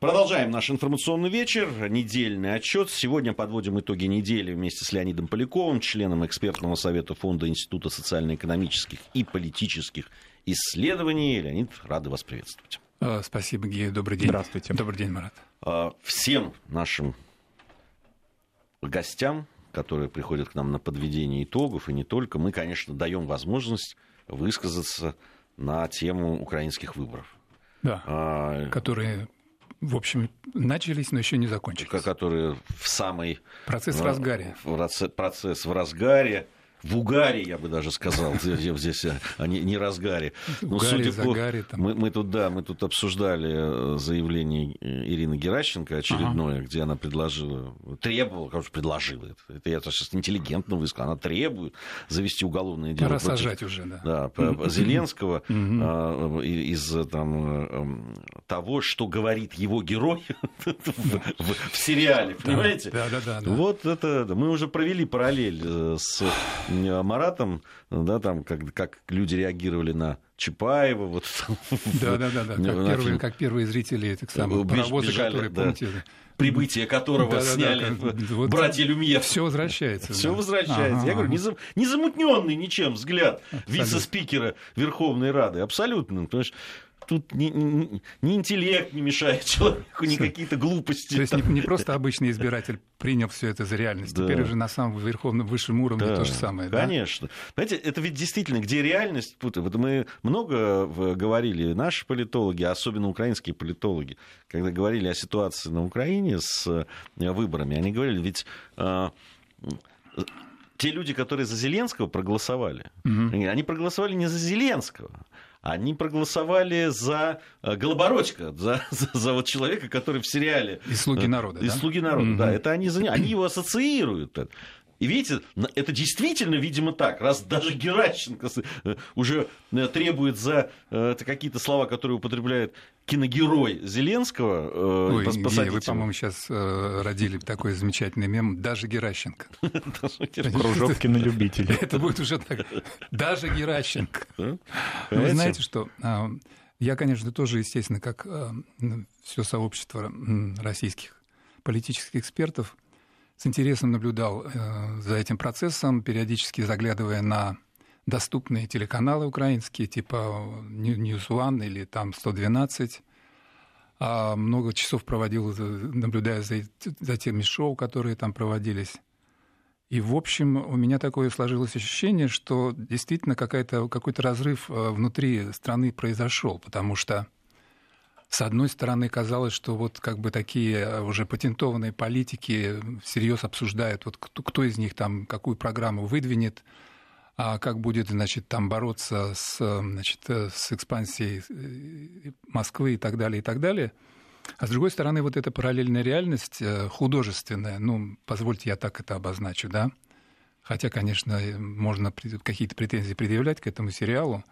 Продолжаем наш информационный вечер, недельный отчет. Сегодня подводим итоги недели вместе с Леонидом Поляковым, членом экспертного совета Фонда Института социально-экономических и политических исследований. Леонид, рады вас приветствовать. А, спасибо, Гея. Добрый день. Здравствуйте. Добрый день, Марат. А, всем нашим гостям, которые приходят к нам на подведение итогов, и не только, мы, конечно, даем возможность высказаться на тему украинских выборов. Да, а, которые в общем, начались, но еще не закончились. Которые в самой... Процесс в разгаре. Процесс в разгаре в угаре, я бы даже сказал, здесь, а не, не разгаре. Но Угаре, судя по... там. Мы, мы тут, да, мы тут обсуждали э, заявление Ирины Геращенко очередное, ага. где она предложила, требовала, короче, предложила, это, это я сейчас интеллигентно высказал, она требует завести уголовное дело. Пора сажать уже, да. Да, Зеленского а, из там, эм, того, что говорит его герой в сериале, понимаете? Да, да, да. Вот это, мы уже провели параллель э, с Маратом, да, там, как, как люди реагировали на Чапаева. Вот, да, да, да, да. Как, первые, как первые зрители этих самых бежали, которые, да. помните, прибытие которого да, сняли да, да, вот братья Люмьер. Все возвращается. Все да. возвращается. Ага, Я говорю, ага. не замутненный ничем взгляд вице-спикера Верховной Рады. Абсолютно. Потому что тут ни, ни, ни интеллект не мешает человеку, ни какие-то глупости. То есть не, не просто обычный избиратель принял все это за реальность, да. теперь уже на самом верховном высшем уровне да, то же самое. Конечно. Да? Знаете, это ведь действительно, где реальность, вот мы много говорили, наши политологи, особенно украинские политологи, когда говорили о ситуации на Украине с э, выборами, они говорили, ведь а, те люди, которые за Зеленского проголосовали, угу. они проголосовали не за Зеленского, они проголосовали за э, Голобородько, за, за, за вот человека, который в сериале... И «Слуги э, народа», И да? «Слуги народа», угу. да. Это они, они его ассоциируют. И видите, это действительно, видимо, так. Раз даже Геращенко э, уже требует за какие-то слова, которые употребляет киногерой Зеленского Ой, посадить вы, по-моему, сейчас родили такой замечательный мем «Даже Геращенко». Кружок кинолюбителей. Это будет уже так. Даже Геращенко. Вы знаете, что а, я, конечно, тоже, естественно, как а, все сообщество российских политических экспертов, с интересом наблюдал э, за этим процессом, периодически заглядывая на доступные телеканалы украинские, типа News One или там 112. А много часов проводил, наблюдая за, теми шоу, которые там проводились. И, в общем, у меня такое сложилось ощущение, что действительно какой-то разрыв э, внутри страны произошел, потому что, с одной стороны, казалось, что вот как бы такие э, уже патентованные политики всерьез обсуждают, вот кто, кто из них там какую программу выдвинет, а как будет, значит, там бороться с, значит, э, с экспансией Москвы и так далее, и так далее – а с другой стороны, вот эта параллельная реальность э, художественная, ну, позвольте я так это обозначу, да, хотя, конечно, можно какие-то претензии предъявлять к этому сериалу,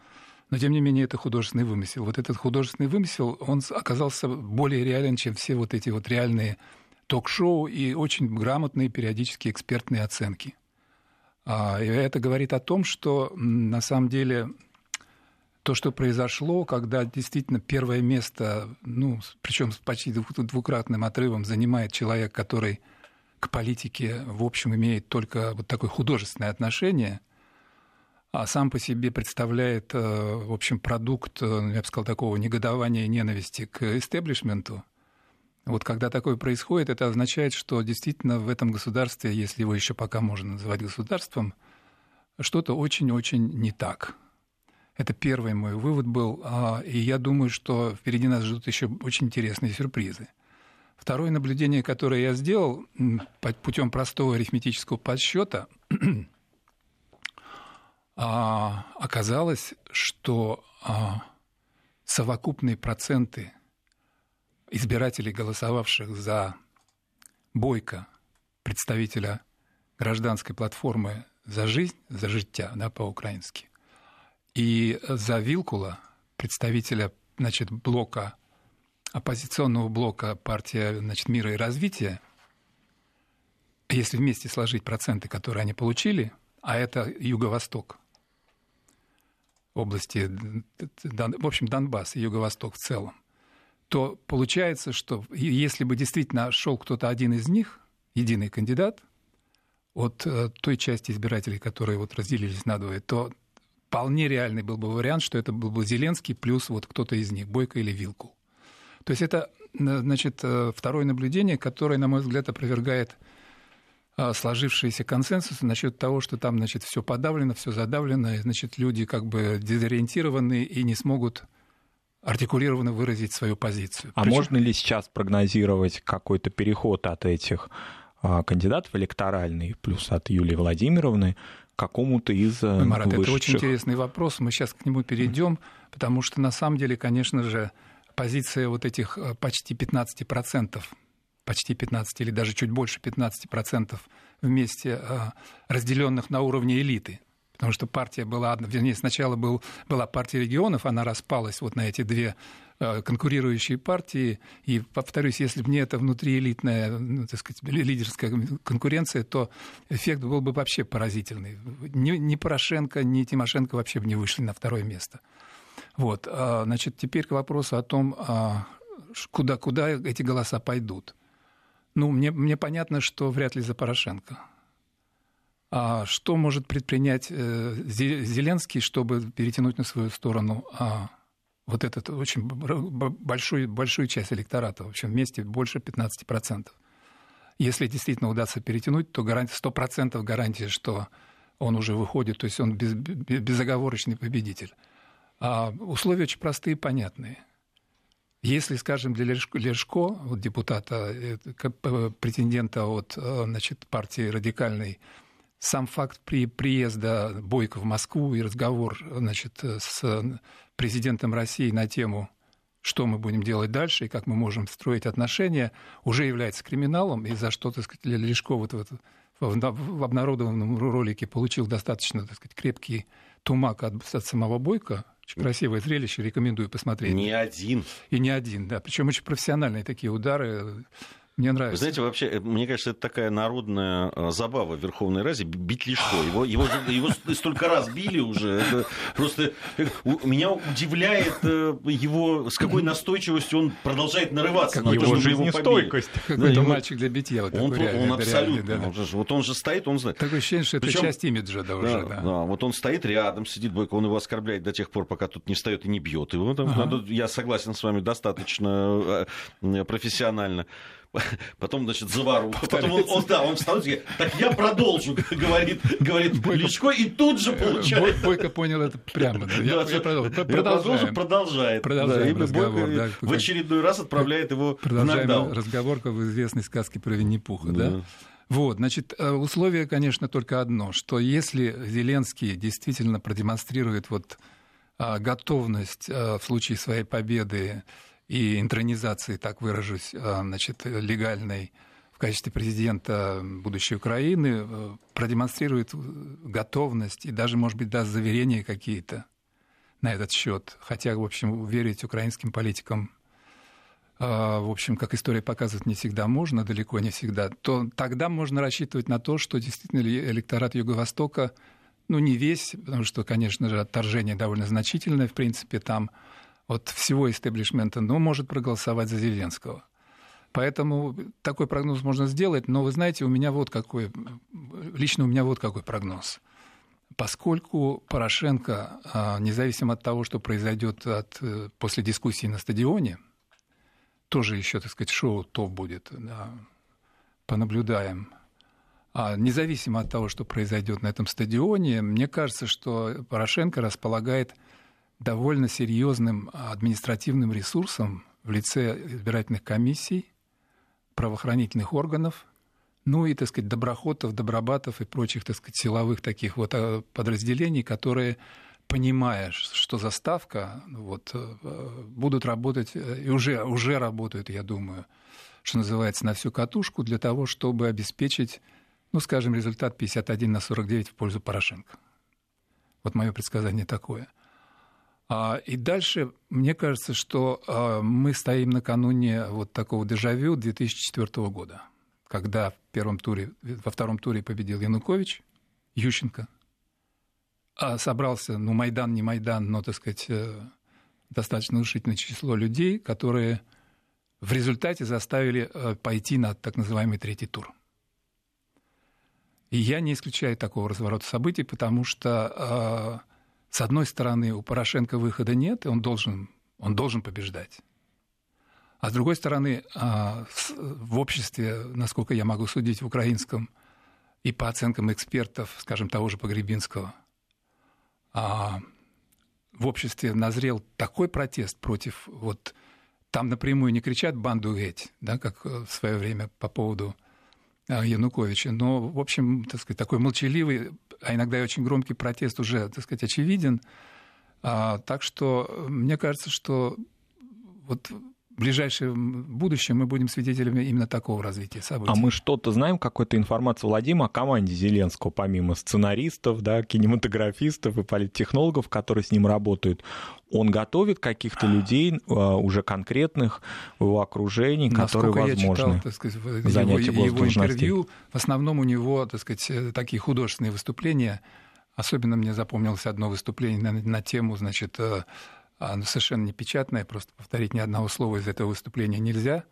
но, тем не менее, это художественный вымысел. Вот этот художественный вымысел, он оказался более реален, чем все вот эти вот реальные ток-шоу и очень грамотные периодические экспертные оценки. А, и это говорит о том, что на самом деле то, что произошло, когда действительно первое место, ну, причем с почти двукратным отрывом занимает человек, который к политике, в общем, имеет только вот такое художественное отношение, а сам по себе представляет, э, в общем, продукт, э, я бы сказал, такого негодования и ненависти к истеблишменту. Вот когда такое происходит, это означает, что действительно в этом государстве, если его еще пока можно называть государством, что-то очень-очень не так. Это первый мой вывод был. А, и я думаю, что впереди нас ждут еще очень интересные сюрпризы. Второе наблюдение, которое я сделал путем простого арифметического подсчета, а, оказалось, что а, совокупные проценты избирателей, голосовавших за Бойко, представителя гражданской платформы «За жизнь», «За життя», да, по-украински, и за Вилкула, представителя значит, блока, оппозиционного блока партия значит, мира и развития, если вместе сложить проценты, которые они получили, а это Юго-Восток, области, в общем, Донбасс Юго-Восток в целом, то получается, что если бы действительно шел кто-то один из них, единый кандидат, от э, той части избирателей, которые вот разделились на двое, то вполне реальный был бы вариант, что это был бы Зеленский плюс вот кто-то из них, Бойко или Вилкул. То есть это, значит, э, второе наблюдение, которое, на мой взгляд, опровергает э, сложившиеся консенсусы насчет того, что там, значит, все подавлено, все задавлено, и, значит, люди как бы дезориентированы и не смогут артикулированно выразить свою позицию. А Причем... можно ли сейчас прогнозировать какой-то переход от этих а, кандидатов электоральный, плюс от Юлии Владимировны, какому-то из Ой, Марат, высших... это очень интересный вопрос, мы сейчас к нему перейдем, потому что на самом деле, конечно же, позиция вот этих э, почти 15%, почти 15 или даже чуть больше 15% вместе э, разделенных на уровне элиты, потому что партия была, вернее, сначала был, была партия регионов, она распалась вот на эти две Э, конкурирующие партии. И, повторюсь, если бы не эта внутриэлитная, ну, так сказать, лидерская конкуренция, то эффект был бы вообще поразительный. Ни, ни Порошенко, ни Тимошенко вообще бы не вышли на второе место. Вот. А, значит, теперь к вопросу о том, а, куда, куда эти голоса пойдут. Ну, мне, мне понятно, что вряд ли за Порошенко. А что может предпринять э, Зеленский, чтобы перетянуть на свою сторону а, вот этот очень большую, большую часть электората, в общем, вместе больше 15%. Если действительно удастся перетянуть, то гарантия, 100% гарантия, что он уже выходит, то есть он без, безоговорочный победитель. А условия очень простые и понятные. Если, скажем, для Лешко, вот депутата, претендента от э, значит, партии радикальной, сам факт при приезда Бойко в Москву и разговор значит, с президентом России на тему что мы будем делать дальше и как мы можем строить отношения, уже является криминалом, и за что, так сказать, Лешко вот в, в обнародованном ролике получил достаточно, так сказать, крепкий тумак от, от самого Бойко. Очень красивое зрелище, рекомендую посмотреть. Не один. И не один, да. Причем очень профессиональные такие удары. Мне нравится. Вы знаете, вообще, э, мне кажется, это такая народная э, забава в Верховной Раде бить Лешко. Его, его, его столько раз били уже. Это просто э, меня удивляет его, с какой настойчивостью он продолжает нарываться. Как на его жизнестойкость. Какой-то да, мальчик для битья. Вот он, реальный, он абсолютно. Реальный, да, да. Вот он же стоит, он знает. Такое ощущение, что Причем, это часть имиджа да, уже. Да, да. вот он стоит рядом, сидит Бойко, он его оскорбляет до тех пор, пока тут не встает и не бьет его. Там, ага. надо, я согласен с вами, достаточно профессионально. потом, значит, заваруха, потом он, он, да, он говорит, так я продолжу, говорит, говорит Бойко, Личко, и тут же получает. Бойко понял это прямо. Да, я, я, продолжу, продолжу, продолжает. Продолжаем да, разговор. Да, в очередной раз отправляет его Продолжаем в нокдаун. разговор, в известной сказке про Винни-Пуха, да? да? Вот, значит, э, условие, конечно, только одно, что если Зеленский действительно продемонстрирует вот а, готовность а, в случае своей победы и интронизации, так выражусь, а, значит, легальной в качестве президента будущей Украины э, продемонстрирует готовность и даже, может быть, даст заверения какие-то на этот счет. Хотя, в общем, верить украинским политикам, в общем, как история показывает, не всегда можно, далеко не всегда, то тогда можно рассчитывать на то, что действительно электорат Юго-Востока, ну, не весь, потому что, конечно же, отторжение довольно значительное, в принципе, там от всего истеблишмента, но может проголосовать за Зеленского. Поэтому такой прогноз можно сделать, но вы знаете, у меня вот какой, лично у меня вот какой прогноз. Поскольку Порошенко, а, независимо от того, что произойдет от, э, после дискуссии на стадионе, тоже еще, так сказать, шоу то будет, да, понаблюдаем. А независимо от того, что произойдет на этом стадионе, мне кажется, что Порошенко располагает довольно серьезным административным ресурсом в лице избирательных комиссий, правоохранительных органов, ну и, так сказать, доброхотов, добробатов и прочих, так сказать, силовых таких вот а, подразделений, которые, понимая, что заставка, вот, э, будут работать, э, и уже, уже работают, я думаю, что называется, на всю катушку для того, чтобы обеспечить, ну, скажем, результат 51 на 49 в пользу Порошенко. Вот мое предсказание такое – и дальше, мне кажется, что а, мы стоим накануне вот такого дежавю 2004 года, когда в первом туре, во втором туре победил Янукович, Ющенко, а собрался, ну, Майдан, не Майдан, но, так сказать, э, достаточно внушительное число людей, которые в результате заставили пойти на так называемый третий тур. И я не исключаю такого разворота событий, потому что, с одной стороны, у Порошенко выхода нет, и он должен, он должен побеждать. А с другой стороны, в обществе, насколько я могу судить, в украинском, и по оценкам экспертов, скажем, того же Погребинского, в обществе назрел такой протест против вот там напрямую не кричат банду геть, да, как в свое время по поводу а, Януковича, но, в общем, так сказать, такой молчаливый, а иногда и очень громкий протест уже, так сказать, очевиден. А, так что мне кажется, что вот ближайшем будущем мы будем свидетелями именно такого развития событий. А мы что-то знаем, какую-то информацию владим о команде Зеленского, помимо сценаристов, да, кинематографистов и политтехнологов, которые с ним работают? Он готовит каких-то людей а, уже конкретных в его окружении, которые, Насколько возможно, я читал, так сказать, его, его интервью, в основном у него, так сказать, такие художественные выступления. Особенно мне запомнилось одно выступление на, на тему, значит, э, оно совершенно не печатное, просто повторить ни одного слова из этого выступления нельзя.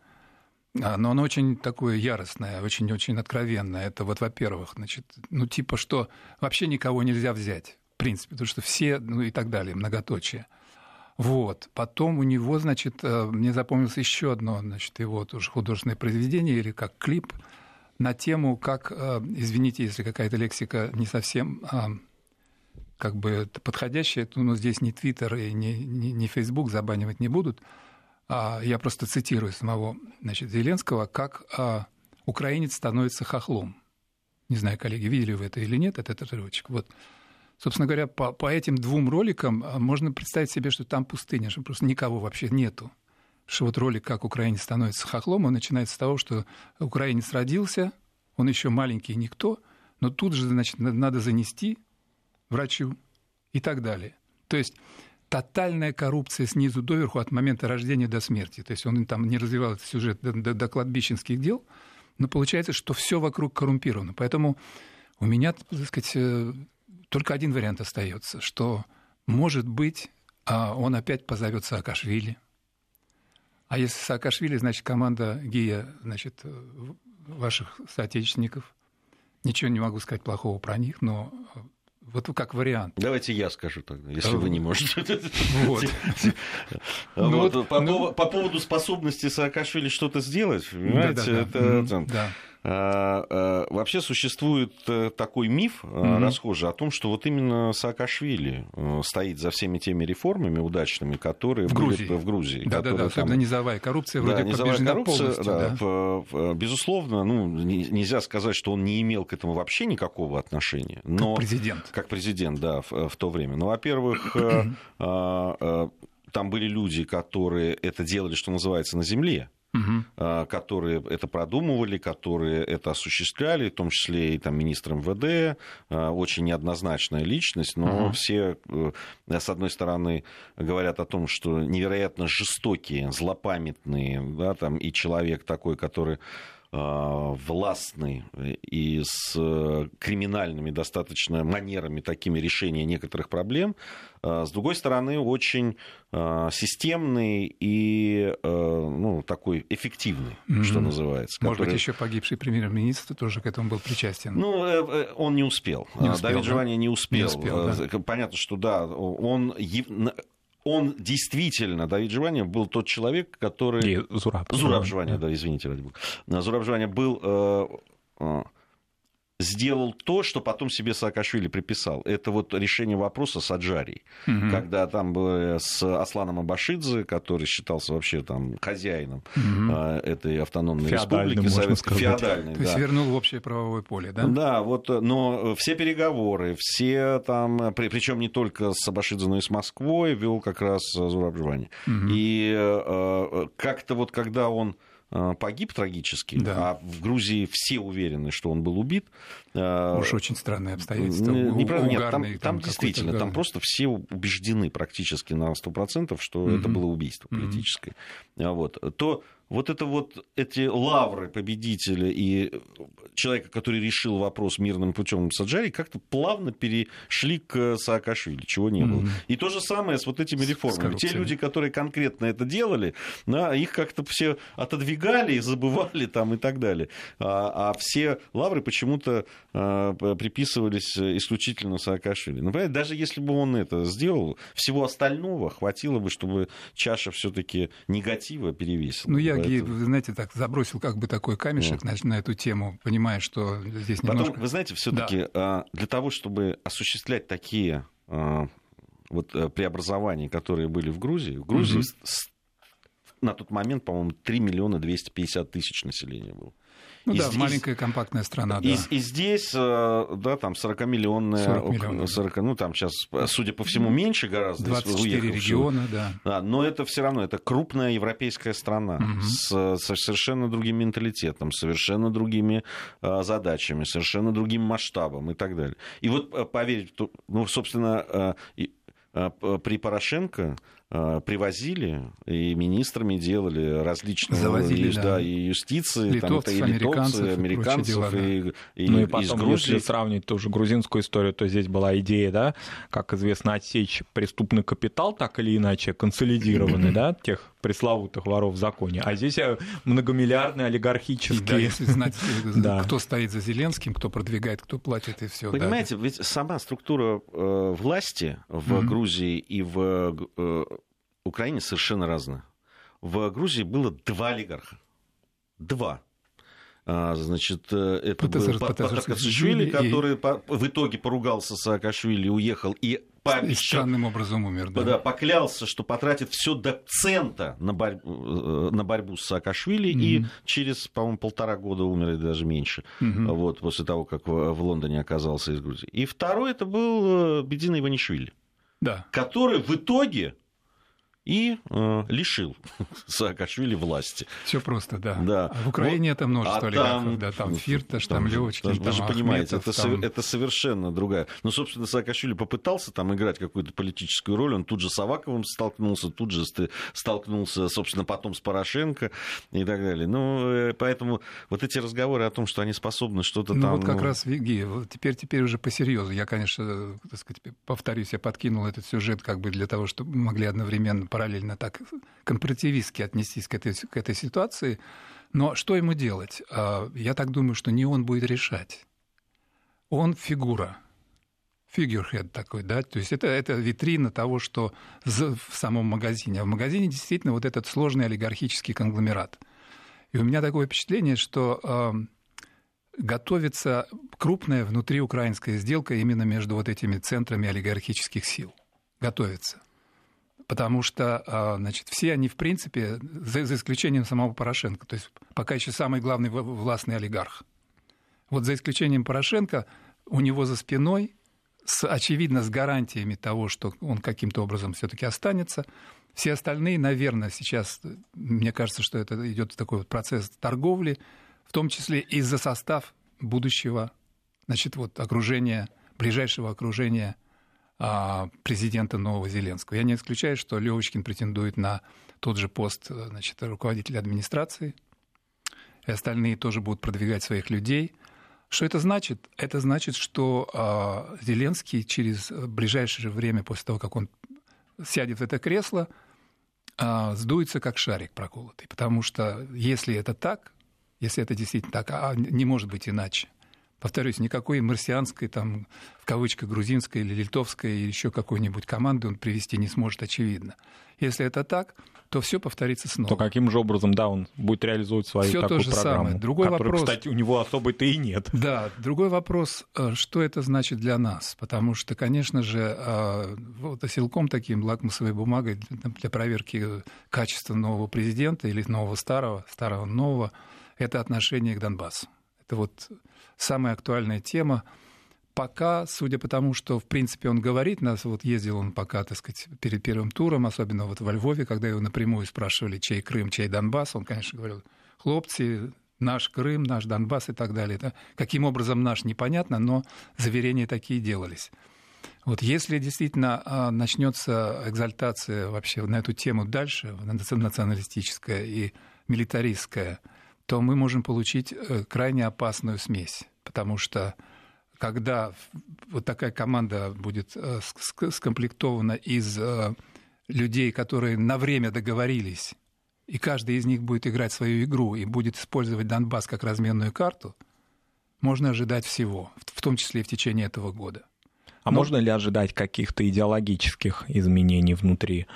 А, но оно очень такое яростное, очень-очень откровенное. Это вот, во-первых, значит, ну типа, что вообще никого нельзя взять, в принципе, потому что все, ну и так далее, многоточие. Вот. Потом у него, значит, э, мне запомнилось еще одно, значит, его тоже художественное произведение или как клип на тему, как, э, извините, если какая-то лексика не совсем а, как бы подходящее. Ну, здесь не Твиттер и не, не, не Facebook забанивать не будут. А я просто цитирую самого значит, Зеленского, как а, украинец становится хохлом. Не знаю, коллеги, видели вы это или нет, этот отрывочек. Вот. Собственно говоря, по, по этим двум роликам а, можно представить себе, что там пустыня, что просто никого вообще нету. Что вот ролик «Как украинец становится хохлом», он начинается с того, что украинец родился, он еще маленький никто, но тут же, значит, надо занести врачу и так далее. То есть тотальная коррупция снизу доверху от момента рождения до смерти. То есть он там не развивал этот сюжет до, до, до кладбищенских дел, но получается, что все вокруг коррумпировано. Поэтому у меня, так сказать, э, только один вариант остается, что, может быть, а, он опять позовет Саакашвили. А если Саакашвили, значит, команда ГИА, значит, э, ваших соотечественников. Ничего не могу сказать плохого про них, но вот как вариант. Давайте я скажу тогда, если вы не можете. Вот. Ну по поводу способности Саакашвили что-то сделать, понимаете, это... А, а, вообще существует э, такой миф mm расхожий о том, что вот именно Саакашвили э, стоит за всеми теми реформами удачными, которые в Грузии. В Грузии да, да, да, особенно низовая коррупция вроде да, низовая коррупция, да, да. Безусловно, ну, нельзя сказать, что он не имел к этому вообще никакого отношения. Но, как президент. Как президент, да, в, в то время. Ну, во-первых, э, там были люди, которые это делали, что называется, на земле угу. которые это продумывали, которые это осуществляли, в том числе и там, министр МВД, а, очень неоднозначная личность, но угу. все, э, с одной стороны, говорят о том, что невероятно жестокие, злопамятные, да, там, и человек такой, который а, властный и с э, криминальными достаточно манерами такими решения некоторых проблем, а, с другой стороны, очень а, системный и ну, такой эффективный, mm-hmm. что называется. Может который... быть, еще погибший премьер-министр тоже к этому был причастен? Ну, э, э, он не успел. Не успел Давид да? Живани не успел. Не успел да. Понятно, что да, он он действительно, Давид Живани был тот человек, который... И Зураб. Зураб Живани, да. извините, ради бога. Зураб Живани был э, э, сделал то, что потом себе Саакашвили приписал. Это вот решение вопроса с Аджарией. Угу. Когда там было с Асланом Абашидзе, который считался вообще там хозяином угу. этой автономной республики. Советской, феодальной. То да. есть вернул в общее правовое поле, да? Да, вот, но все переговоры, все там, при, причем не только с Абашидзе, но и с Москвой, вел как раз Зурабжвани. Угу. И э, как-то вот когда он Э, погиб трагически, да. а в Грузии все уверены, что он был убит. Э, Уж очень странные обстоятельства. Не, правда, нет, там, там, там действительно, да. там просто все убеждены практически на 100%, что угу. это было убийство политическое. Угу. Вот. То вот это вот эти лавры победителя и человека, который решил вопрос мирным путем Саджари, как-то плавно перешли к Саакашвили, чего не было. Mm-hmm. И то же самое с вот этими реформами. Те люди, которые конкретно это делали, да, их как-то все отодвигали и забывали там и так далее. А, а все лавры почему-то а, приписывались исключительно Саакашвили. Ну, понимаете, даже если бы он это сделал, всего остального хватило бы, чтобы чаша все-таки негатива перевесила. Ну, я, Поэтому... вы знаете, так забросил как бы такой камешек mm. на, на эту тему, понимая, что здесь немножко... Потом, вы знаете, все-таки да. для того, чтобы осуществлять такие а, вот э, преобразования, которые были в Грузии, в Грузии mm-hmm. на тот момент, по-моему, 3 миллиона 250 тысяч населения было. Ну и да, здесь, маленькая компактная страна, да. И, и здесь, э, да, там 40-миллионная, 40 миллионов. 40, ну там сейчас, судя по всему, меньше гораздо. 24 региона, да. да. Но это все равно, это крупная европейская страна угу. с, с совершенно другим менталитетом, совершенно другими э, задачами, совершенно другим масштабом и так далее. И вот э, поверить, ну, собственно, при Порошенко Э, привозили, и министрами делали различные Завозили, и, да. и юстиции, литовцев, там, это и литовцев, американцев, американцев и, и, и, ну и потом, из Грузии. если сравнить ту же грузинскую историю, то здесь была идея, да, как известно, отсечь преступный капитал, так или иначе, консолидированный, да, тех пресловутых воров в законе. А здесь э, многомиллиардные олигархические... Да, если знать, да. кто стоит за Зеленским, кто продвигает, кто платит и все. Понимаете, да. ведь сама структура э, власти в mm-hmm. Грузии и в э, Украине совершенно разная. В Грузии было два олигарха. Два. А, значит, э, это Патасар, был Патасашвили, который и... в итоге поругался с Саакашвили, уехал и пообещал, странным образом умер. Да. да, поклялся, что потратит все до цента на, борь... Э, на борьбу с Саакашвили, mm-hmm. и через, по-моему, полтора года умер, или даже меньше, mm-hmm. вот, после того, как в Лондоне оказался из Грузии. И второй это был э, Бедина Иванишвили, да. который в итоге и э, лишил Саакашвили власти. Все просто, да. да. А в Украине вот, это множество а олигархов, там, да, там Фирташ, там, там Левочкин, там, Вы же понимаете, это, там... это совершенно другая. Ну, собственно, Саакашвили попытался там играть какую-то политическую роль, он тут же с Аваковым столкнулся, тут же столкнулся, собственно, потом с Порошенко и так далее. Ну, э, поэтому вот эти разговоры о том, что они способны что-то ну, там... Ну, вот как ну... раз, Виги, теперь, теперь уже по серьезу. Я, конечно, так сказать, повторюсь, я подкинул этот сюжет как бы для того, чтобы могли одновременно параллельно так компаративистски отнестись к этой, к этой ситуации. Но что ему делать? А, я так думаю, что не он будет решать. Он фигура, figurehead такой, да, то есть это, это витрина того, что в самом магазине. А в магазине действительно вот этот сложный олигархический конгломерат. И у меня такое впечатление, что э, готовится крупная внутриукраинская сделка именно между вот этими центрами олигархических сил. Готовится потому что а, значит, все они, в принципе, за, за исключением самого Порошенко, то есть пока еще самый главный властный олигарх. Вот за исключением Порошенко, у него за спиной, с, очевидно, с гарантиями того, что он каким-то образом все-таки останется, все остальные, наверное, сейчас, мне кажется, что это идет такой вот процесс торговли, в том числе и за состав будущего, значит, вот окружения, ближайшего окружения президента нового Зеленского. Я не исключаю, что Левочкин претендует на тот же пост значит, руководителя администрации, и остальные тоже будут продвигать своих людей. Что это значит? Это значит, что а, Зеленский через ближайшее время, после того, как он сядет в это кресло, а, сдуется как шарик проколотый. Потому что если это так, если это действительно так, а не может быть иначе, повторюсь, никакой марсианской, там, в кавычках, грузинской или литовской или еще какой-нибудь команды он привести не сможет, очевидно. Если это так, то все повторится снова. То каким же образом, да, он будет реализовывать свою всё такую то же программу, самое. Другой которой, вопрос, кстати, у него особой-то и нет. Да, другой вопрос, э, что это значит для нас? Потому что, конечно же, э, вот оселком таким лакмусовой бумагой для проверки качества нового президента или нового старого, старого нового, это отношение к Донбассу. Это вот самая актуальная тема. Пока, судя по тому, что, в принципе, он говорит, нас вот ездил он пока, так сказать, перед первым туром, особенно вот во Львове, когда его напрямую спрашивали, чей Крым, чей Донбасс, он, конечно, говорил, хлопцы, наш Крым, наш Донбасс и так далее. Это каким образом наш, непонятно, но заверения такие делались. Вот если действительно а, начнется экзальтация вообще на эту тему дальше, националистическая, и милитаристское, то мы можем получить э, крайне опасную смесь, потому что когда вот такая команда будет э, скомплектована из э, людей, которые на время договорились, и каждый из них будет играть свою игру и будет использовать Донбасс как разменную карту, можно ожидать всего, в том числе и в течение этого года. А Но... можно ли ожидать каких-то идеологических изменений внутри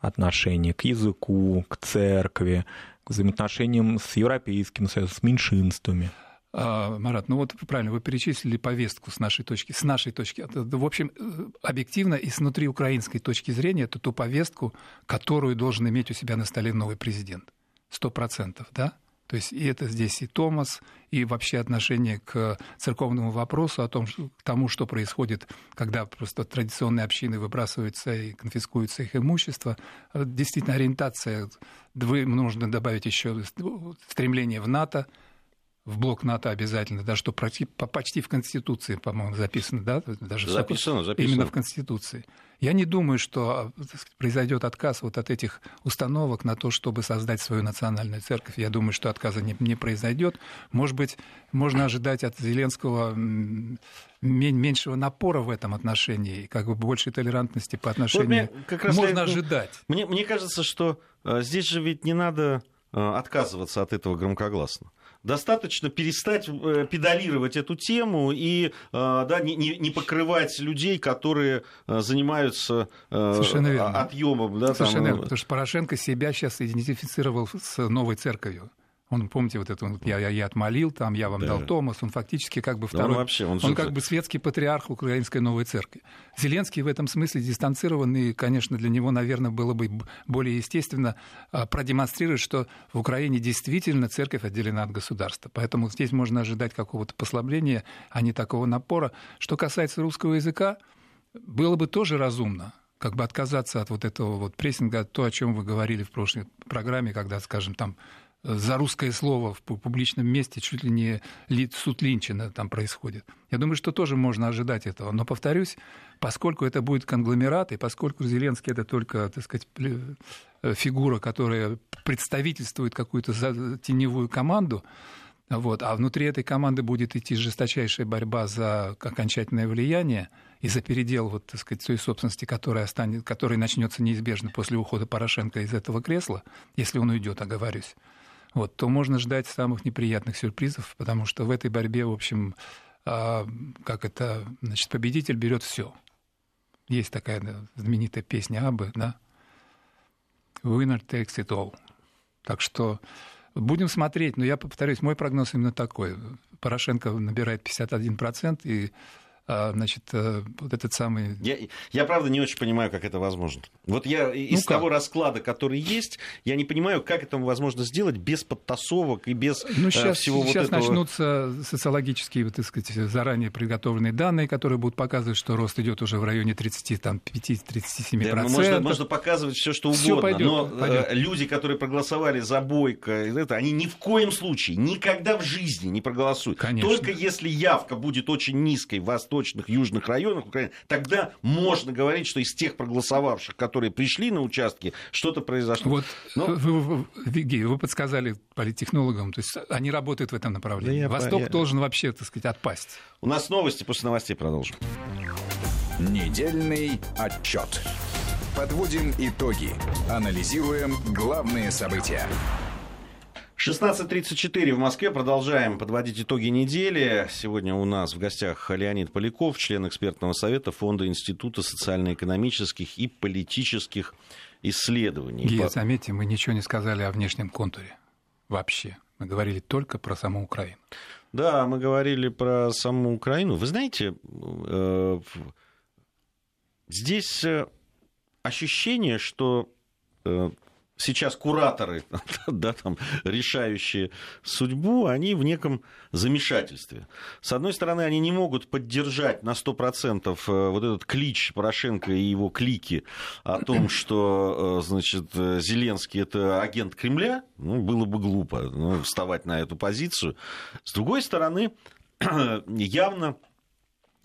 отношений к языку, к церкви, взаимоотношениям с Европейским Союзом, с меньшинствами? А, Марат, ну вот правильно, вы перечислили повестку с нашей точки, с нашей точки. В общем, э, объективно и снутри украинской точки зрения это ту повестку, которую должен иметь у себя на столе новый президент. Сто процентов, да? То есть и это здесь и Томас, и вообще отношение к церковному вопросу, о том, к тому, что происходит, когда просто традиционные общины выбрасываются и конфискуется их имущество. Действительно, ориентация, нужно добавить еще стремление в НАТО, в блок НАТО обязательно, да, что почти, почти в Конституции, по-моему, записано, да, даже записано, записано. именно в Конституции. Я не думаю, что произойдет отказ вот от этих установок на то, чтобы создать свою национальную церковь. Я думаю, что отказа не, не произойдет. Может быть, можно ожидать от Зеленского меньшего напора в этом отношении, как бы большей толерантности по отношению. Вот как раз можно я, ожидать. Мне, мне кажется, что э, здесь же ведь не надо э, отказываться от этого громкогласно достаточно перестать э, педалировать эту тему и э, да, не, не покрывать людей, которые э, занимаются отъемом. Да, Совершенно там... верно, потому что Порошенко себя сейчас идентифицировал с новой церковью. Он, помните, вот это, вот, я, я, я отмолил, там, я вам да. дал Томас, он фактически как бы второй, он, вообще, он, он как бы светский патриарх Украинской Новой Церкви. Зеленский в этом смысле дистанцирован, и, конечно, для него, наверное, было бы более естественно а, продемонстрировать, что в Украине действительно церковь отделена от государства. Поэтому здесь можно ожидать какого-то послабления, а не такого напора. Что касается русского языка, было бы тоже разумно как бы отказаться от вот этого вот прессинга, то, о чем вы говорили в прошлой программе, когда, скажем, там за русское слово в публичном месте чуть ли не суд Линчина там происходит. Я думаю, что тоже можно ожидать этого. Но, повторюсь, поскольку это будет конгломерат, и поскольку Зеленский это только, так сказать, э, фигура, которая представительствует какую-то теневую команду, вот, а внутри этой команды будет идти жесточайшая борьба за окончательное влияние и за передел вот, так сказать, той собственности, которая, останет, которая начнется неизбежно после ухода Порошенко из этого кресла, если он уйдет, оговорюсь вот, то можно ждать самых неприятных сюрпризов, потому что в этой борьбе, в общем, а, как это, значит, победитель берет все. Есть такая знаменитая песня Абы, да? Winner takes it all. Так что будем смотреть, но я повторюсь, мой прогноз именно такой. Порошенко набирает 51%, и значит, э, вот этот самый... Я, я, правда, не очень понимаю, как это возможно. Вот я из ну, того расклада, который есть, я не понимаю, как это возможно сделать без подтасовок и без ну, сейчас, сейчас вот этого... начнутся социологические, вот, так сказать, заранее приготовленные данные, которые будут показывать, что рост идет уже в районе 35-37%. Да, можно, можно показывать все, что угодно, всё пойдет, но э, пойдет. люди, которые проголосовали за Бойко, это, они ни в коем случае, никогда в жизни не проголосуют. Конечно. Только если явка будет очень низкой, вас восточных, южных районах Украины, тогда можно говорить, что из тех проголосовавших, которые пришли на участки, что-то произошло. Вот Но... вы, вы, вы, вы подсказали политтехнологам, то есть они работают в этом направлении. Да Восток я... должен вообще, так сказать, отпасть. У нас новости, после новостей продолжим. Недельный отчет. Подводим итоги. Анализируем главные события. 16.34 в Москве. Продолжаем подводить итоги недели. Сегодня у нас в гостях Леонид Поляков, член экспертного совета Фонда Института социально-экономических и политических исследований. Гия, По... заметьте, мы ничего не сказали о внешнем контуре. Вообще. Мы говорили только про саму Украину. Да, мы говорили про саму Украину. Вы знаете, э, здесь э, ощущение, что э, сейчас кураторы, да, там, решающие судьбу, они в неком замешательстве. С одной стороны, они не могут поддержать на 100% э, вот этот клич Порошенко и его клики о том, что, э, значит, Зеленский это агент Кремля, ну, было бы глупо ну, вставать на эту позицию. С другой стороны, явно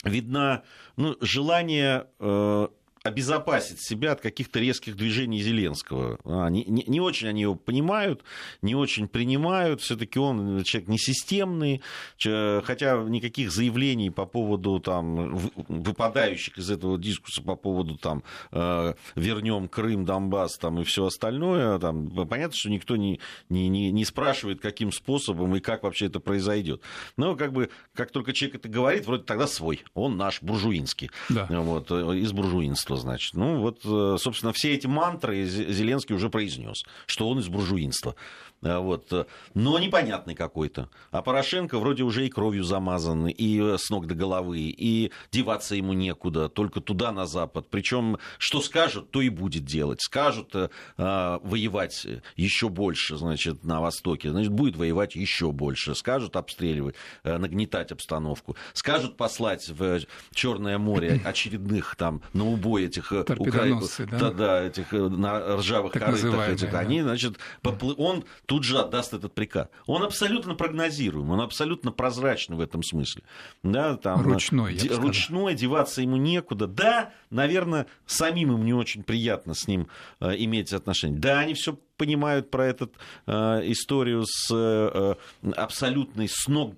видно ну, желание э, обезопасить себя от каких-то резких движений Зеленского. А, не, не, не очень они его понимают, не очень принимают. Все-таки он человек несистемный, хотя никаких заявлений по поводу там, выпадающих из этого дискурса по поводу там, э, вернем Крым, Донбасс там, и все остальное. Там, понятно, что никто не, не, не, не спрашивает, каким способом и как вообще это произойдет. Но как бы, как только человек это говорит, вроде тогда свой, он наш, буржуинский. Да. Вот, э, из буржуинства буржуинства, значит. Ну, вот, э, собственно, все эти мантры Зеленский уже произнес, что он из буржуинства. А, вот. Э, но непонятный какой-то. А Порошенко вроде уже и кровью замазан, и э, с ног до головы, и деваться ему некуда, только туда, на Запад. Причем, что скажут, то и будет делать. Скажут а, воевать еще больше, значит, на Востоке, значит, будет воевать еще больше. Скажут обстреливать, нагнетать обстановку. Скажут послать в Черное море очередных там на убой этих украинцев, да? Да, да, этих на ржавых так корытах. Этих, да. Они, значит, попл... он тут же отдаст этот приказ. Он абсолютно прогнозируем, он абсолютно прозрачный в этом смысле. Да, там, ручной, де, ручной, деваться ему некуда. Да, наверное, самим им не очень приятно с ним э, иметь отношения. Да, они все понимают про эту э, историю с э, абсолютной с ног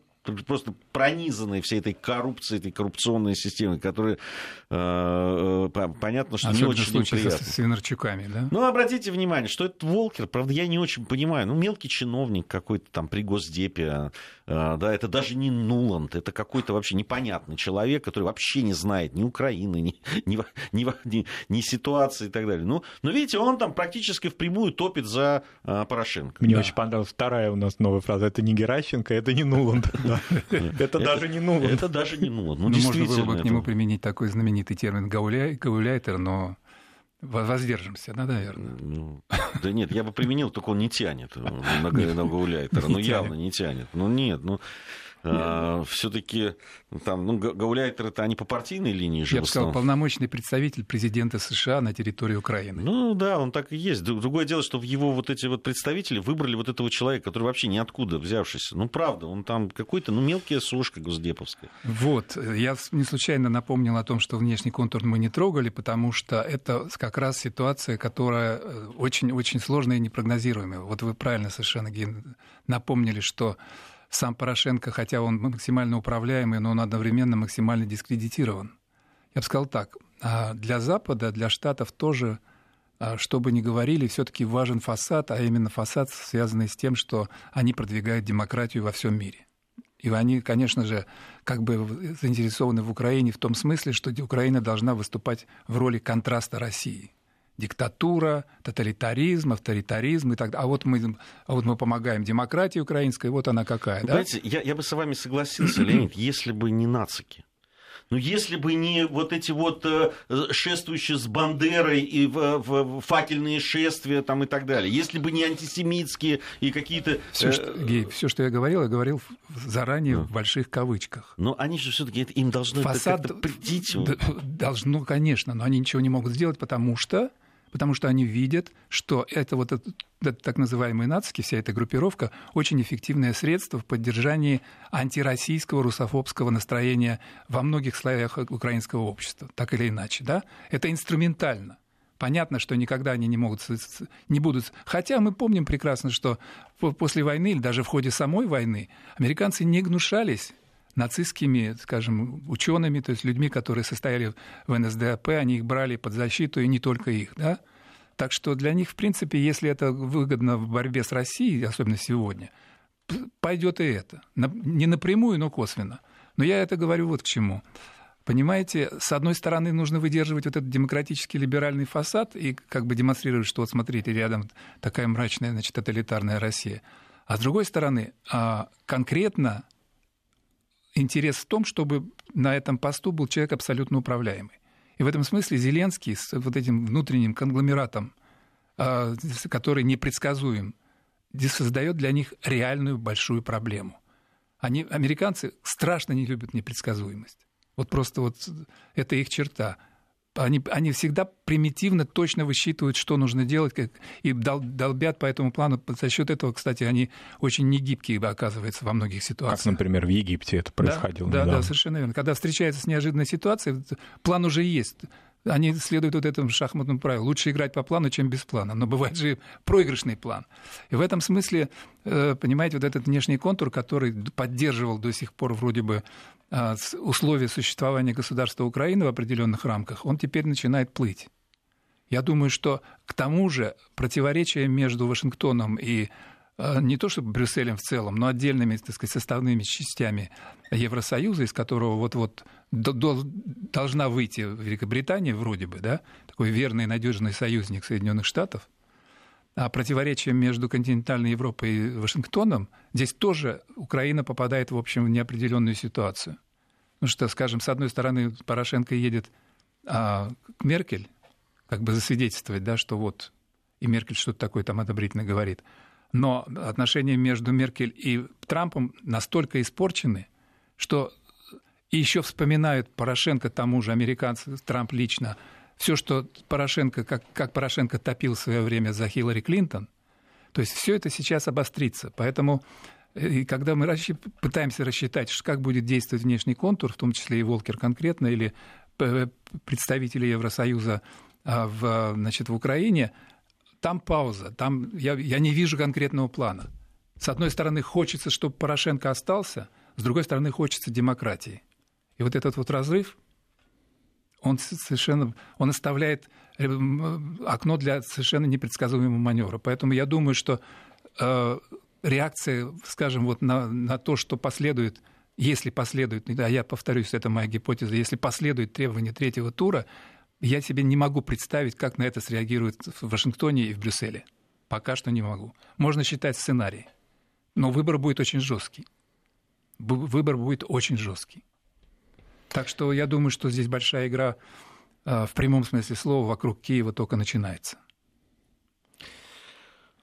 просто пронизанные всей этой коррупцией, этой коррупционной системой, которая э, э понятно, что Особенно не очень в приятно. с Свинарчуками, да? Ну, обратите внимание, что этот Волкер, правда, я не очень понимаю, ну, мелкий чиновник какой-то там при Госдепе, э, да, это даже не Нуланд, это какой-то вообще непонятный человек, который вообще не знает ни Украины, ни, ни, ни, ни, ни ситуации и так далее. Ну, но видите, он там практически впрямую топит за э, Порошенко. Мне да. очень понравилась вторая у нас новая фраза, это не Геращенко, это не Нуланд. Это даже не Нуланд. Это даже не Нуланд. Ну, можно было бы к нему применить такой знаменитый термин гауляйтер, но Воздержимся, да, наверное. Ну, да нет, я бы применил, только он не тянет на, на гауляйтера. Ну, явно не тянет. Ну, нет, ну... А, все-таки там, ну, гауляйтеры-то они по партийной линии же. Я бы сказал, полномочный представитель президента США на территории Украины. Ну да, он так и есть. Другое дело, что его вот эти вот представители выбрали вот этого человека, который вообще ниоткуда взявшийся. Ну правда, он там какой-то, ну мелкая сушка госдеповская. Вот, я не случайно напомнил о том, что внешний контур мы не трогали, потому что это как раз ситуация, которая очень-очень э, сложная и непрогнозируемая. Вот вы правильно совершенно напомнили, что сам Порошенко, хотя он максимально управляемый, но он одновременно максимально дискредитирован. Я бы сказал так, а для Запада, для Штатов тоже, а, что бы ни говорили, все-таки важен фасад, а именно фасад, связанный с тем, что они продвигают демократию во всем мире. И они, конечно же, как бы заинтересованы в Украине в том смысле, что Украина должна выступать в роли контраста России диктатура, тоталитаризм, авторитаризм и так далее. А вот мы, а вот мы помогаем демократии украинской, вот она какая. да? Знаете, я, я бы с вами согласился, Леонид, если бы не нацики. Но если бы не вот эти вот э, шествующие с Бандерой и в, в, факельные шествия там и так далее, если бы не антисемитские и какие-то... Все, что, э, Гей, все, что я говорил, я говорил заранее в больших кавычках. Но они же все-таки им должно Фасад это прийти. Должно, конечно, но они ничего не могут сделать, потому что потому что они видят, что это вот этот, этот так называемый нацики, вся эта группировка, очень эффективное средство в поддержании антироссийского русофобского настроения во многих слоях украинского общества, так или иначе. Да? Это инструментально. Понятно, что никогда они не могут, не будут. Хотя мы помним прекрасно, что после войны или даже в ходе самой войны американцы не гнушались нацистскими, скажем, учеными, то есть людьми, которые состояли в НСДАП, они их брали под защиту, и не только их, да. Так что для них, в принципе, если это выгодно в борьбе с Россией, особенно сегодня, пойдет и это. Не напрямую, но косвенно. Но я это говорю вот к чему. Понимаете, с одной стороны, нужно выдерживать вот этот демократический либеральный фасад и как бы демонстрировать, что вот смотрите, рядом такая мрачная, значит, тоталитарная Россия. А с другой стороны, а, конкретно интерес в том, чтобы на этом посту был человек абсолютно управляемый. И в этом смысле Зеленский с вот этим внутренним конгломератом, а, который непредсказуем, создает для них реальную большую проблему. Они, американцы страшно не любят непредсказуемость. Вот просто вот это их черта они, они всегда примитивно, точно высчитывают, что нужно делать, как, и дол, долбят по этому плану. За счет этого, кстати, они очень негибкие, оказывается, во многих ситуациях. Как, например, в Египте это происходило. Да, да, да, совершенно верно. Когда встречается с неожиданной ситуацией, план уже есть. они следуют вот этому шахматному правилу. Лучше играть по плану, чем без плана. Но бывает же проигрышный план. И в этом смысле, э, понимаете, вот этот внешний контур, который поддерживал до сих пор вроде бы условия существования государства Украины в определенных рамках, он теперь начинает плыть. Я думаю, что к тому же противоречие между Вашингтоном и а, не то чтобы Брюсселем в целом, но отдельными так сказать, составными частями Евросоюза, из которого вот-вот должна выйти Великобритания вроде бы, да, такой верный и надежный союзник Соединенных Штатов, а противоречие между континентальной Европой и Вашингтоном, здесь тоже Украина попадает, в общем, в неопределенную ситуацию. Ну что, скажем, с одной стороны, Порошенко едет а, к Меркель, как бы засвидетельствовать, да, что вот и Меркель что-то такое там одобрительно говорит – но отношения между Меркель и Трампом настолько испорчены, что и еще вспоминают Порошенко тому же американцы, Трамп лично, все, что Порошенко, как, как Порошенко топил в свое время за Хиллари Клинтон, то есть все это сейчас обострится. Поэтому э, и когда мы расщ... пытаемся рассчитать, как будет действовать внешний контур, в том числе и Волкер конкретно, или представители Евросоюза а, в, значит, в Украине, там пауза, там я, я не вижу конкретного плана. С одной стороны, хочется, чтобы Порошенко остался, с другой стороны, хочется демократии. И вот этот вот разрыв, он совершенно, он оставляет э, окно для совершенно непредсказуемого маневра. Поэтому я думаю, что э, реакция, скажем, вот на, на то, что последует, если последует, а я повторюсь, это моя гипотеза, если последует требование третьего тура, я себе не могу представить, как на это среагируют в Вашингтоне и в Брюсселе. Пока что не могу. Можно считать сценарий. Но выбор будет очень жесткий. Выбор будет очень жесткий. Так что я думаю, что здесь большая игра а, в прямом смысле слова вокруг Киева только начинается.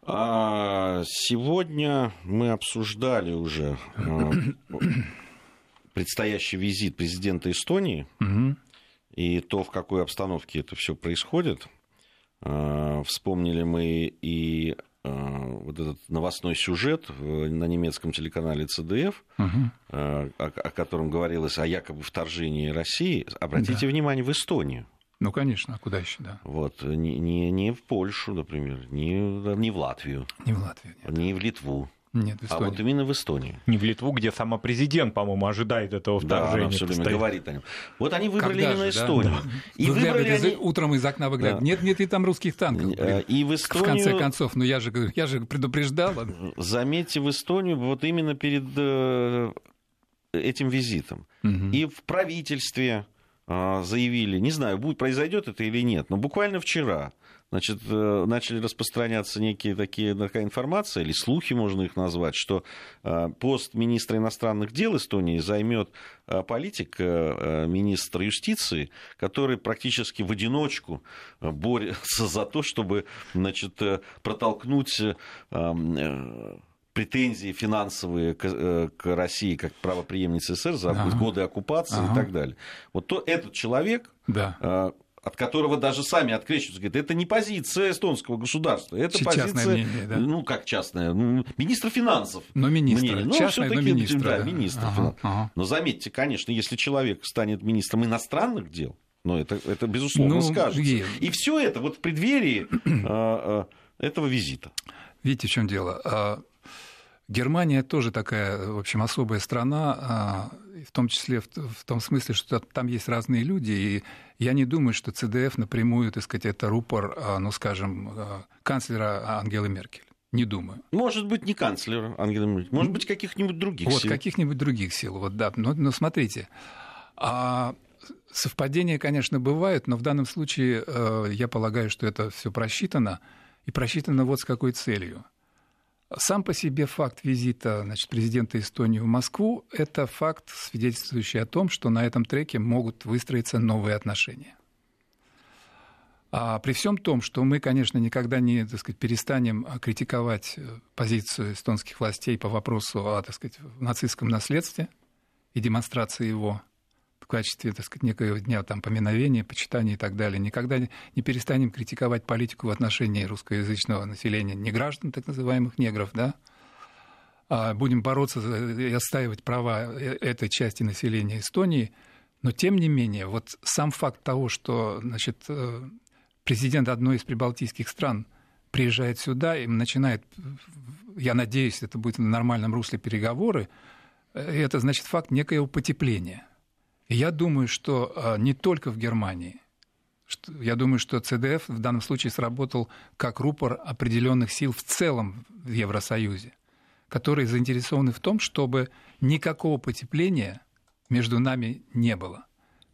А, сегодня мы обсуждали уже а, предстоящий визит президента Эстонии. Угу и то, в какой обстановке это все происходит. Вспомнили мы и вот этот новостной сюжет на немецком телеканале ЦДФ, угу. о, о котором говорилось о якобы вторжении России. Обратите да. внимание, в Эстонию. Ну, конечно, а куда еще, да. Вот, не, не, не в Польшу, например, не, не в Латвию. Не в Латвию, нет. Не в Литву. Нет, в Эстонии. А вот именно в Эстонии. Не в Литву, где сама президент, по-моему, ожидает этого вторжения. Да, она все время говорит о нем. Вот они выбрали Когда именно же, Эстонию. Да? И выбрали они... Утром из окна выглядывают. Да. Нет, нет ли там русских танков? Э, и в Эстонию... В конце концов, ну я же, я же предупреждал. Заметьте, в Эстонию вот именно перед э, этим визитом. Угу. И в правительстве а, заявили, не знаю, будет, произойдет это или нет, но буквально вчера значит, э, начали распространяться некие такие, такая информация, или слухи можно их назвать, что э, пост министра иностранных дел Эстонии займет э, политик, министр юстиции, который практически в одиночку борется за то, чтобы значит, протолкнуть претензии финансовые к, к России как правоприемнице СССР за ага. годы оккупации ага. и так далее. Вот то, этот человек да от которого даже сами открещиваются, говорят, это не позиция эстонского государства, это Частное позиция, мнение, да? ну как частная, ну, министра финансов. Но министра, мнение. ну, частное, но министра. Да, да. министр ага, финансов. Ага. Но заметьте, конечно, если человек станет министром иностранных дел, ну это, это безусловно ну, скажется. И, и все это вот в преддверии а, а, этого визита. Видите, в чем дело? А, Германия тоже такая, в общем, особая страна, в том числе в, том смысле, что там есть разные люди, и я не думаю, что ЦДФ напрямую, так сказать, это рупор, а, ну, скажем, а, канцлера Ангелы Меркель. Не думаю. Может быть, не канцлера Ангелы Меркель, может быть, каких-нибудь других вот, сил. Вот, каких-нибудь других сил, вот, да. Но, но смотрите, а совпадения, конечно, бывают, но в данном случае э, я полагаю, что это все просчитано, и просчитано вот с какой целью. Сам по себе факт визита значит, президента Эстонии в Москву – это факт, свидетельствующий о том, что на этом треке могут выстроиться новые отношения. А при всем том, что мы, конечно, никогда не так сказать, перестанем критиковать э, позицию эстонских властей по вопросу о так сказать, нацистском наследстве и демонстрации его качестве, так сказать, некого дня там, поминовения, почитания и так далее. Никогда не перестанем критиковать политику в отношении русскоязычного населения, не граждан, так называемых негров, да, а будем бороться и отстаивать права э, этой части населения Эстонии, Но тем не менее, вот сам факт того, что значит, э, президент одной из прибалтийских стран приезжает сюда и начинает, я надеюсь, это будет в нормальном русле переговоры, э, это значит факт некоего потепления. Я думаю, что э, не только в Германии, я думаю, что ЦДФ в данном случае сработал как рупор определенных сил в целом в Евросоюзе, которые заинтересованы в том, чтобы никакого потепления между нами не было.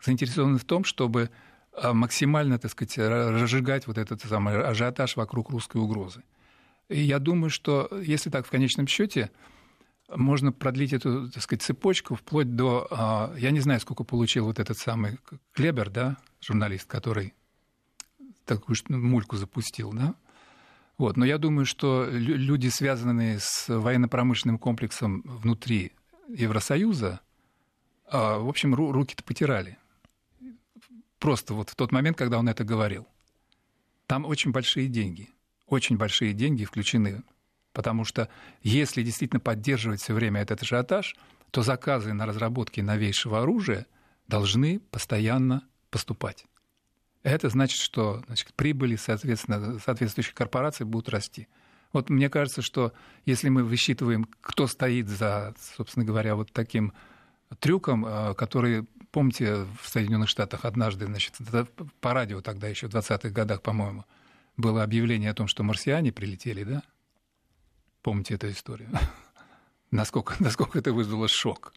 Заинтересованы в том, чтобы а, максимально, так сказать, разжигать вот этот самый ажиотаж вокруг русской угрозы. И я думаю, что если так в конечном счете можно продлить эту, так сказать, цепочку вплоть до, а, я не знаю, сколько получил вот этот самый Клебер, да, журналист, который такую мульку запустил, да, вот. Но я думаю, что люди, связанные с военно-промышленным комплексом внутри Евросоюза, а, в общем, руки-то потирали. Просто вот в тот момент, когда он это говорил. Там очень большие деньги. Очень большие деньги включены. Потому что если действительно поддерживать все время этот ажиотаж, то заказы на разработки новейшего оружия должны постоянно поступать. Это значит, что значит, прибыли, соответственно, соответствующих корпораций будут расти. Вот мне кажется, что если мы высчитываем, кто стоит за, собственно говоря, вот таким трюком, э, который, помните, в Соединенных Штатах однажды, значит, по радио тогда еще в 20-х годах, по-моему, было объявление о том, что марсиане прилетели, да? Помните эту историю? насколько, насколько это вызвало шок.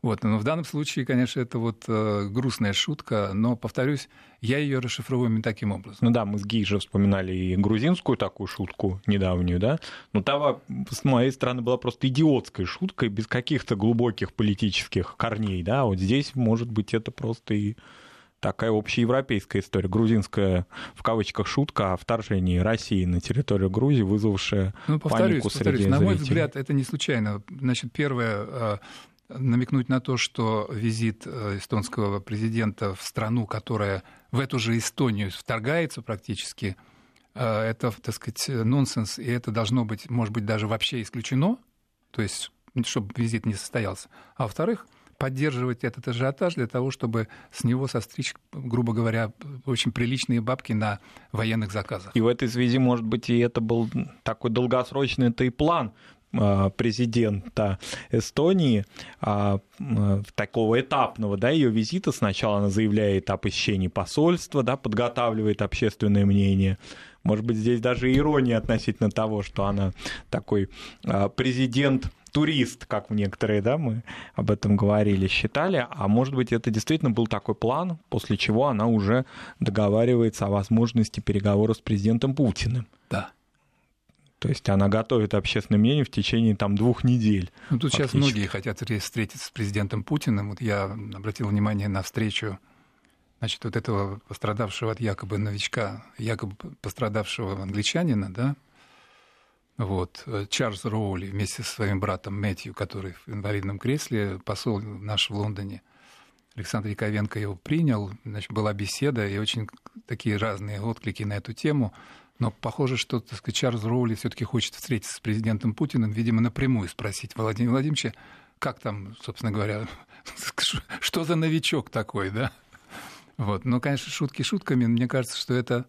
Вот, но в данном случае, конечно, это вот э, грустная шутка, но, повторюсь, я ее расшифровываю именно таким образом. Ну да, мы с Гей же вспоминали и грузинскую такую шутку недавнюю, да, но та с моей стороны была просто идиотской шуткой, без каких-то глубоких политических корней, да, вот здесь, может быть, это просто и такая общеевропейская история, грузинская, в кавычках, шутка о вторжении России на территорию Грузии, вызвавшая ну, повторюсь, панику повторюсь, среди На мой взгляд, это не случайно. Значит, первое, э, намекнуть на то, что визит э, эстонского президента в страну, которая в эту же Эстонию вторгается практически, э, это, так сказать, нонсенс, и это должно быть, может быть, даже вообще исключено, то есть, чтобы визит не состоялся. А во-вторых, поддерживать этот ажиотаж для того, чтобы с него состричь, грубо говоря, очень приличные бабки на военных заказах. И в этой связи, может быть, и это был такой долгосрочный это и план а, президента Эстонии а, такого этапного да, ее визита. Сначала она заявляет о посещении посольства, да, подготавливает общественное мнение. Может быть, здесь даже ирония относительно того, что она такой а, президент турист, как некоторые, да, мы об этом говорили, считали, а может быть, это действительно был такой план, после чего она уже договаривается о возможности переговоров с президентом Путиным. Да. То есть она готовит общественное мнение в течение там, двух недель. Ну, тут фактически. сейчас многие хотят встретиться с президентом Путиным. Вот я обратил внимание на встречу значит, вот этого пострадавшего от якобы новичка, якобы пострадавшего англичанина, да, вот, Чарльз Роули вместе со своим братом Мэтью, который в инвалидном кресле, посол наш в Лондоне, Александр Яковенко его принял, значит, была беседа и очень такие разные отклики на эту тему. Но похоже, что так сказать, Чарльз Роули все-таки хочет встретиться с президентом Путиным, видимо, напрямую спросить Владимира Владимировича, как там, собственно говоря, что за новичок такой, да? Вот. Но, конечно, шутки шутками. Мне кажется, что это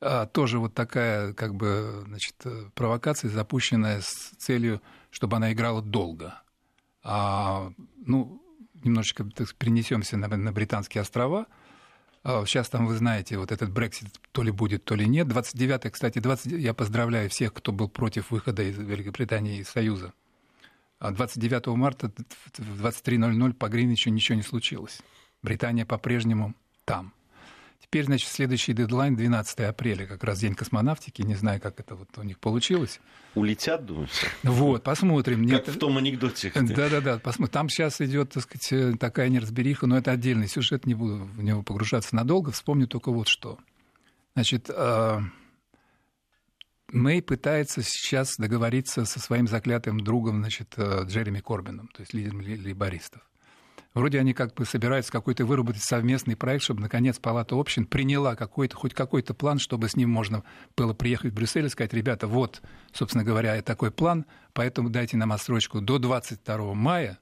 а, тоже вот такая, как бы, значит, провокация, запущенная с целью, чтобы она играла долго. А, ну, немножечко перенесемся на, на Британские острова – Сейчас а, там, вы знаете, вот этот Брексит то ли будет, то ли нет. 29 кстати, 20, я поздравляю всех, кто был против выхода из Великобритании из Союза. 29 а марта в 23.00 по Гринвичу ничего не случилось. Британия по-прежнему там. Теперь, значит, следующий дедлайн 12 апреля, как раз день космонавтики. Не знаю, как это вот у них получилось. Улетят, думаете? Вот, посмотрим. Как Нет... в том анекдоте. Да-да-да, посмотрим. Там сейчас идет, так сказать, такая неразбериха, но это отдельный сюжет, не буду в него погружаться надолго. Вспомню только вот что. Значит, а, Мэй пытается сейчас договориться со своим заклятым другом, значит, э, Джереми Корбином, то есть лидером лейбористов. Вроде они как бы собираются какой-то выработать совместный проект, чтобы, наконец, Палата общин приняла какой-то, хоть какой-то план, чтобы с ним можно было приехать в Брюссель и сказать, ребята, вот, собственно говоря, такой план, поэтому дайте нам отсрочку до 22 мая,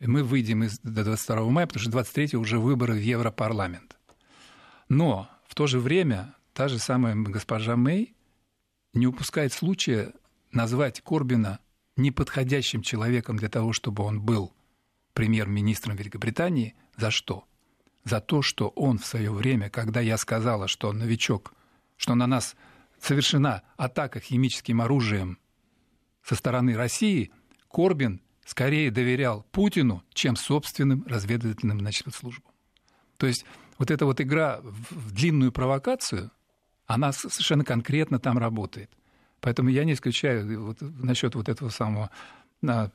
мы выйдем из, до 22 мая, потому что 23 уже выборы в Европарламент. Но в то же время та же самая госпожа Мэй не упускает случая назвать Корбина неподходящим человеком для того, чтобы он был премьер-министром Великобритании. За что? За то, что он в свое время, когда я сказала, что он новичок, что на нас совершена атака химическим оружием со стороны России, Корбин скорее доверял Путину, чем собственным разведывательным значит, службам. То есть вот эта вот игра в длинную провокацию, она совершенно конкретно там работает. Поэтому я не исключаю вот, насчет вот этого самого на,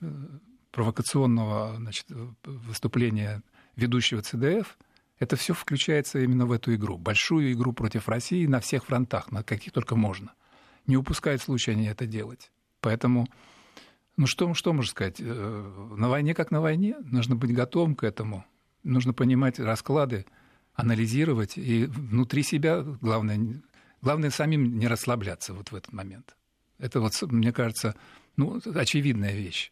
провокационного значит, выступления ведущего ЦДФ, это все включается именно в эту игру. Большую игру против России на всех фронтах, на каких только можно. Не упускают случая они это делать. Поэтому, ну что, что можно сказать? Э, на войне как на войне. Нужно быть готовым к этому. Нужно понимать расклады, анализировать. И внутри себя, главное, главное самим не расслабляться вот в этот момент. Это вот, мне кажется, ну, очевидная вещь.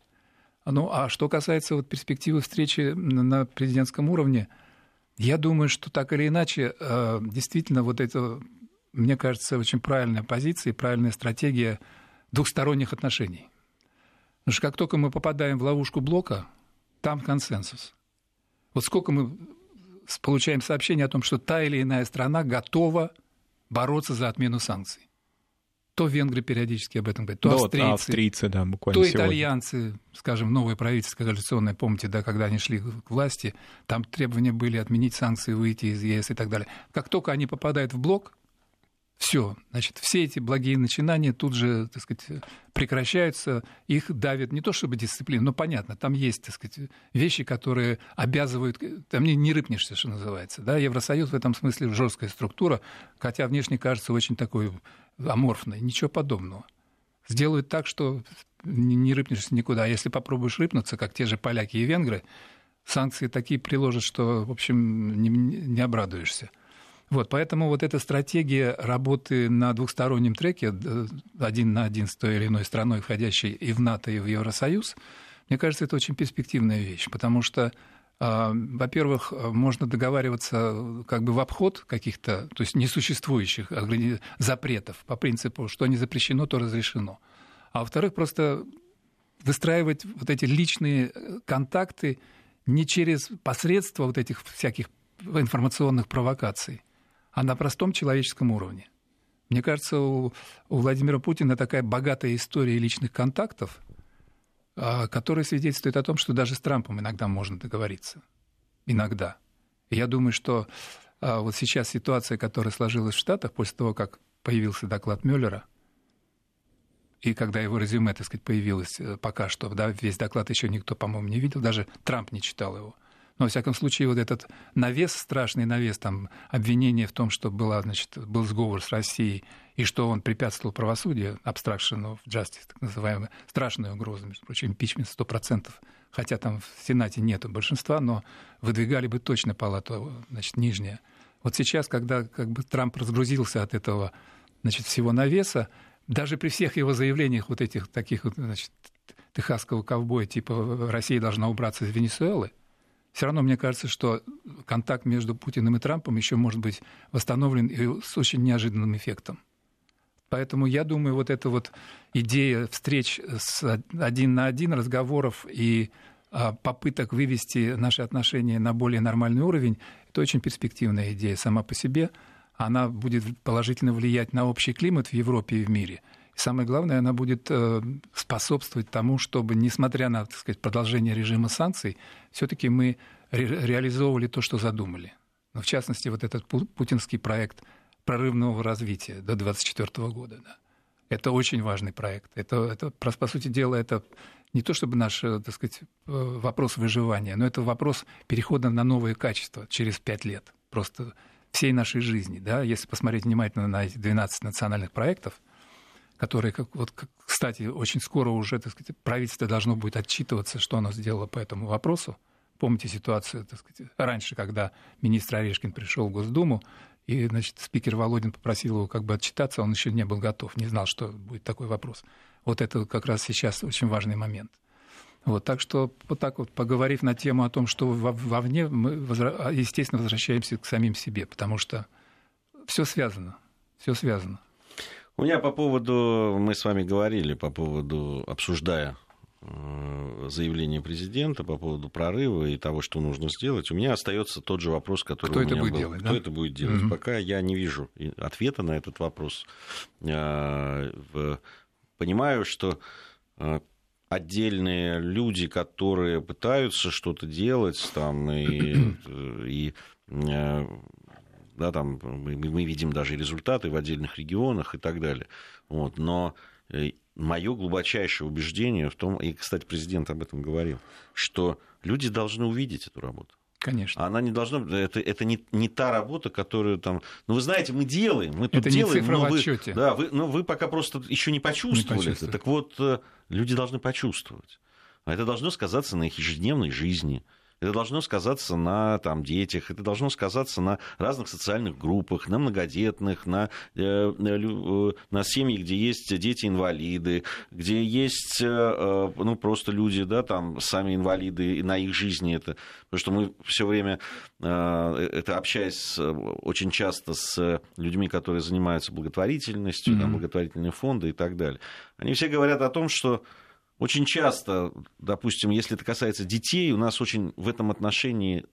Ну, а что касается вот перспективы встречи на президентском уровне, я думаю, что так или иначе, э, действительно, вот это, мне кажется, очень правильная позиция и правильная стратегия двухсторонних отношений. Потому что как только мы попадаем в ловушку блока, там консенсус. Вот сколько мы получаем сообщения о том, что та или иная страна готова бороться за отмену санкций. То венгры периодически об этом говорят, то да, австрийцы, австрийцы да, буквально то сегодня. итальянцы, скажем, новое правительство коалиционное, помните, да, когда они шли к власти, там требования были отменить санкции, выйти из ЕС и так далее. Как только они попадают в блок, все, значит, все эти благие начинания тут же, так сказать, прекращаются, их давит не то чтобы дисциплина, но понятно, там есть, так сказать, вещи, которые обязывают, там не, не рыпнешься, что называется, да, Евросоюз в этом смысле жесткая структура, хотя внешне кажется очень такой аморфной, ничего подобного. Сделают так, что не рыпнешься никуда, а если попробуешь рыпнуться, как те же поляки и венгры, санкции такие приложат, что, в общем, не, не обрадуешься. Вот, поэтому вот эта стратегия работы на двухстороннем треке, э, один на один с той или иной страной, входящей и в НАТО, и в Евросоюз, мне кажется, это очень перспективная вещь, потому что во-первых, можно договариваться как бы в обход каких-то, то есть несуществующих запретов по принципу, что не запрещено, то разрешено. А во-вторых, просто выстраивать вот эти личные контакты не через посредство вот этих всяких информационных провокаций, а на простом человеческом уровне. Мне кажется, у Владимира Путина такая богатая история личных контактов, а, которая свидетельствует о том, что даже с Трампом иногда можно договориться. Иногда. Я думаю, что а, вот сейчас ситуация, которая сложилась в Штатах после того, как появился доклад Мюллера, и когда его резюме, так сказать, появилось э, пока что, да, весь доклад еще никто, по-моему, не видел, даже Трамп не читал его. Но, во всяком случае, вот этот навес, страшный навес, там, обвинение в том, что была, значит, был сговор с Россией, и что он препятствовал правосудию, obstruction of justice, так называемая, страшная угроза, между прочим, импичмент 100%, хотя там в Сенате нету большинства, но выдвигали бы точно палату, значит, нижняя. Вот сейчас, когда как бы Трамп разгрузился от этого, значит, всего навеса, даже при всех его заявлениях вот этих таких, значит, техасского ковбоя, типа «Россия должна убраться из Венесуэлы», все равно мне кажется, что контакт между Путиным и Трампом еще может быть восстановлен и с очень неожиданным эффектом. Поэтому я думаю, вот эта вот идея встреч с один на один, разговоров и а, попыток вывести наши отношения на более нормальный уровень, это очень перспективная идея сама по себе. Она будет положительно влиять на общий климат в Европе и в мире – самое главное, она будет э, способствовать тому, чтобы, несмотря на так сказать, продолжение режима санкций, все-таки мы ре- реализовывали то, что задумали. Но в частности, вот этот путинский проект прорывного развития до 2024 года. Да. Это очень важный проект. Это, это, по сути дела, это не то чтобы наш э, так сказать, э, вопрос выживания, но это вопрос перехода на новые качества через пять лет. Просто всей нашей жизни. Да? Если посмотреть внимательно на эти 12 национальных проектов – которые, как, вот, кстати, очень скоро уже так сказать, правительство должно будет отчитываться, что оно сделало по этому вопросу. Помните ситуацию так сказать, раньше, когда министр Орешкин пришел в Госдуму, и значит, спикер Володин попросил его как бы отчитаться, он еще не был готов, не знал, что будет такой вопрос. Вот это как раз сейчас очень важный момент. Вот, так что вот так вот, поговорив на тему о том, что вовне, мы, естественно, возвращаемся к самим себе, потому что все связано, все связано. У меня по поводу, мы с вами говорили по поводу, обсуждая э, заявление президента по поводу прорыва и того, что нужно сделать, у меня остается тот же вопрос, который Кто у меня это будет был. делать? Кто да? это будет делать? Угу. Пока я не вижу ответа на этот вопрос. Э, понимаю, что э, отдельные люди, которые пытаются что-то делать, там, и, и да, там мы, мы видим даже результаты в отдельных регионах и так далее. Вот, но э, мое глубочайшее убеждение в том, и, кстати, президент об этом говорил, что люди должны увидеть эту работу. Конечно. Она не должна это, это не, не та работа, которую там. Ну, вы знаете, мы делаем, мы тут это делаем. Не цифра но в вы, отчете. Да, вы, но вы пока просто еще не почувствовали, не почувствовали. это. Так вот, э, люди должны почувствовать. А это должно сказаться на их ежедневной жизни. Это должно сказаться на там, детях, это должно сказаться на разных социальных группах, на многодетных, на, э, э, на семьи, где есть дети-инвалиды, где есть э, ну, просто люди, да, там, сами инвалиды, и на их жизни это. Потому что мы все время, это общаясь очень часто с людьми, которые занимаются благотворительностью, mm-hmm. там, благотворительные фонды и так далее, они все говорят о том, что очень часто, допустим, если это касается детей, у нас очень в этом отношении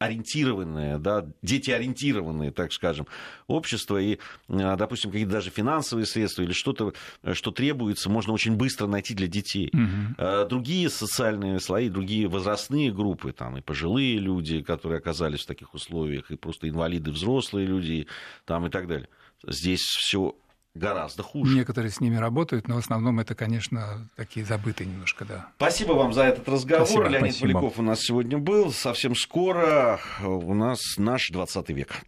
ориентированное, да, дети-ориентированные, так скажем, общество, и, допустим, какие-то даже финансовые средства или что-то, что требуется, можно очень быстро найти для детей. Угу. Другие социальные слои, другие возрастные группы, там, и пожилые люди, которые оказались в таких условиях, и просто инвалиды, взрослые люди, там, и так далее. Здесь все гораздо хуже. Некоторые с ними работают, но в основном это, конечно, такие забытые немножко, да. Спасибо вам за этот разговор. Спасибо, Леонид спасибо. Поляков у нас сегодня был. Совсем скоро у нас наш 20 век.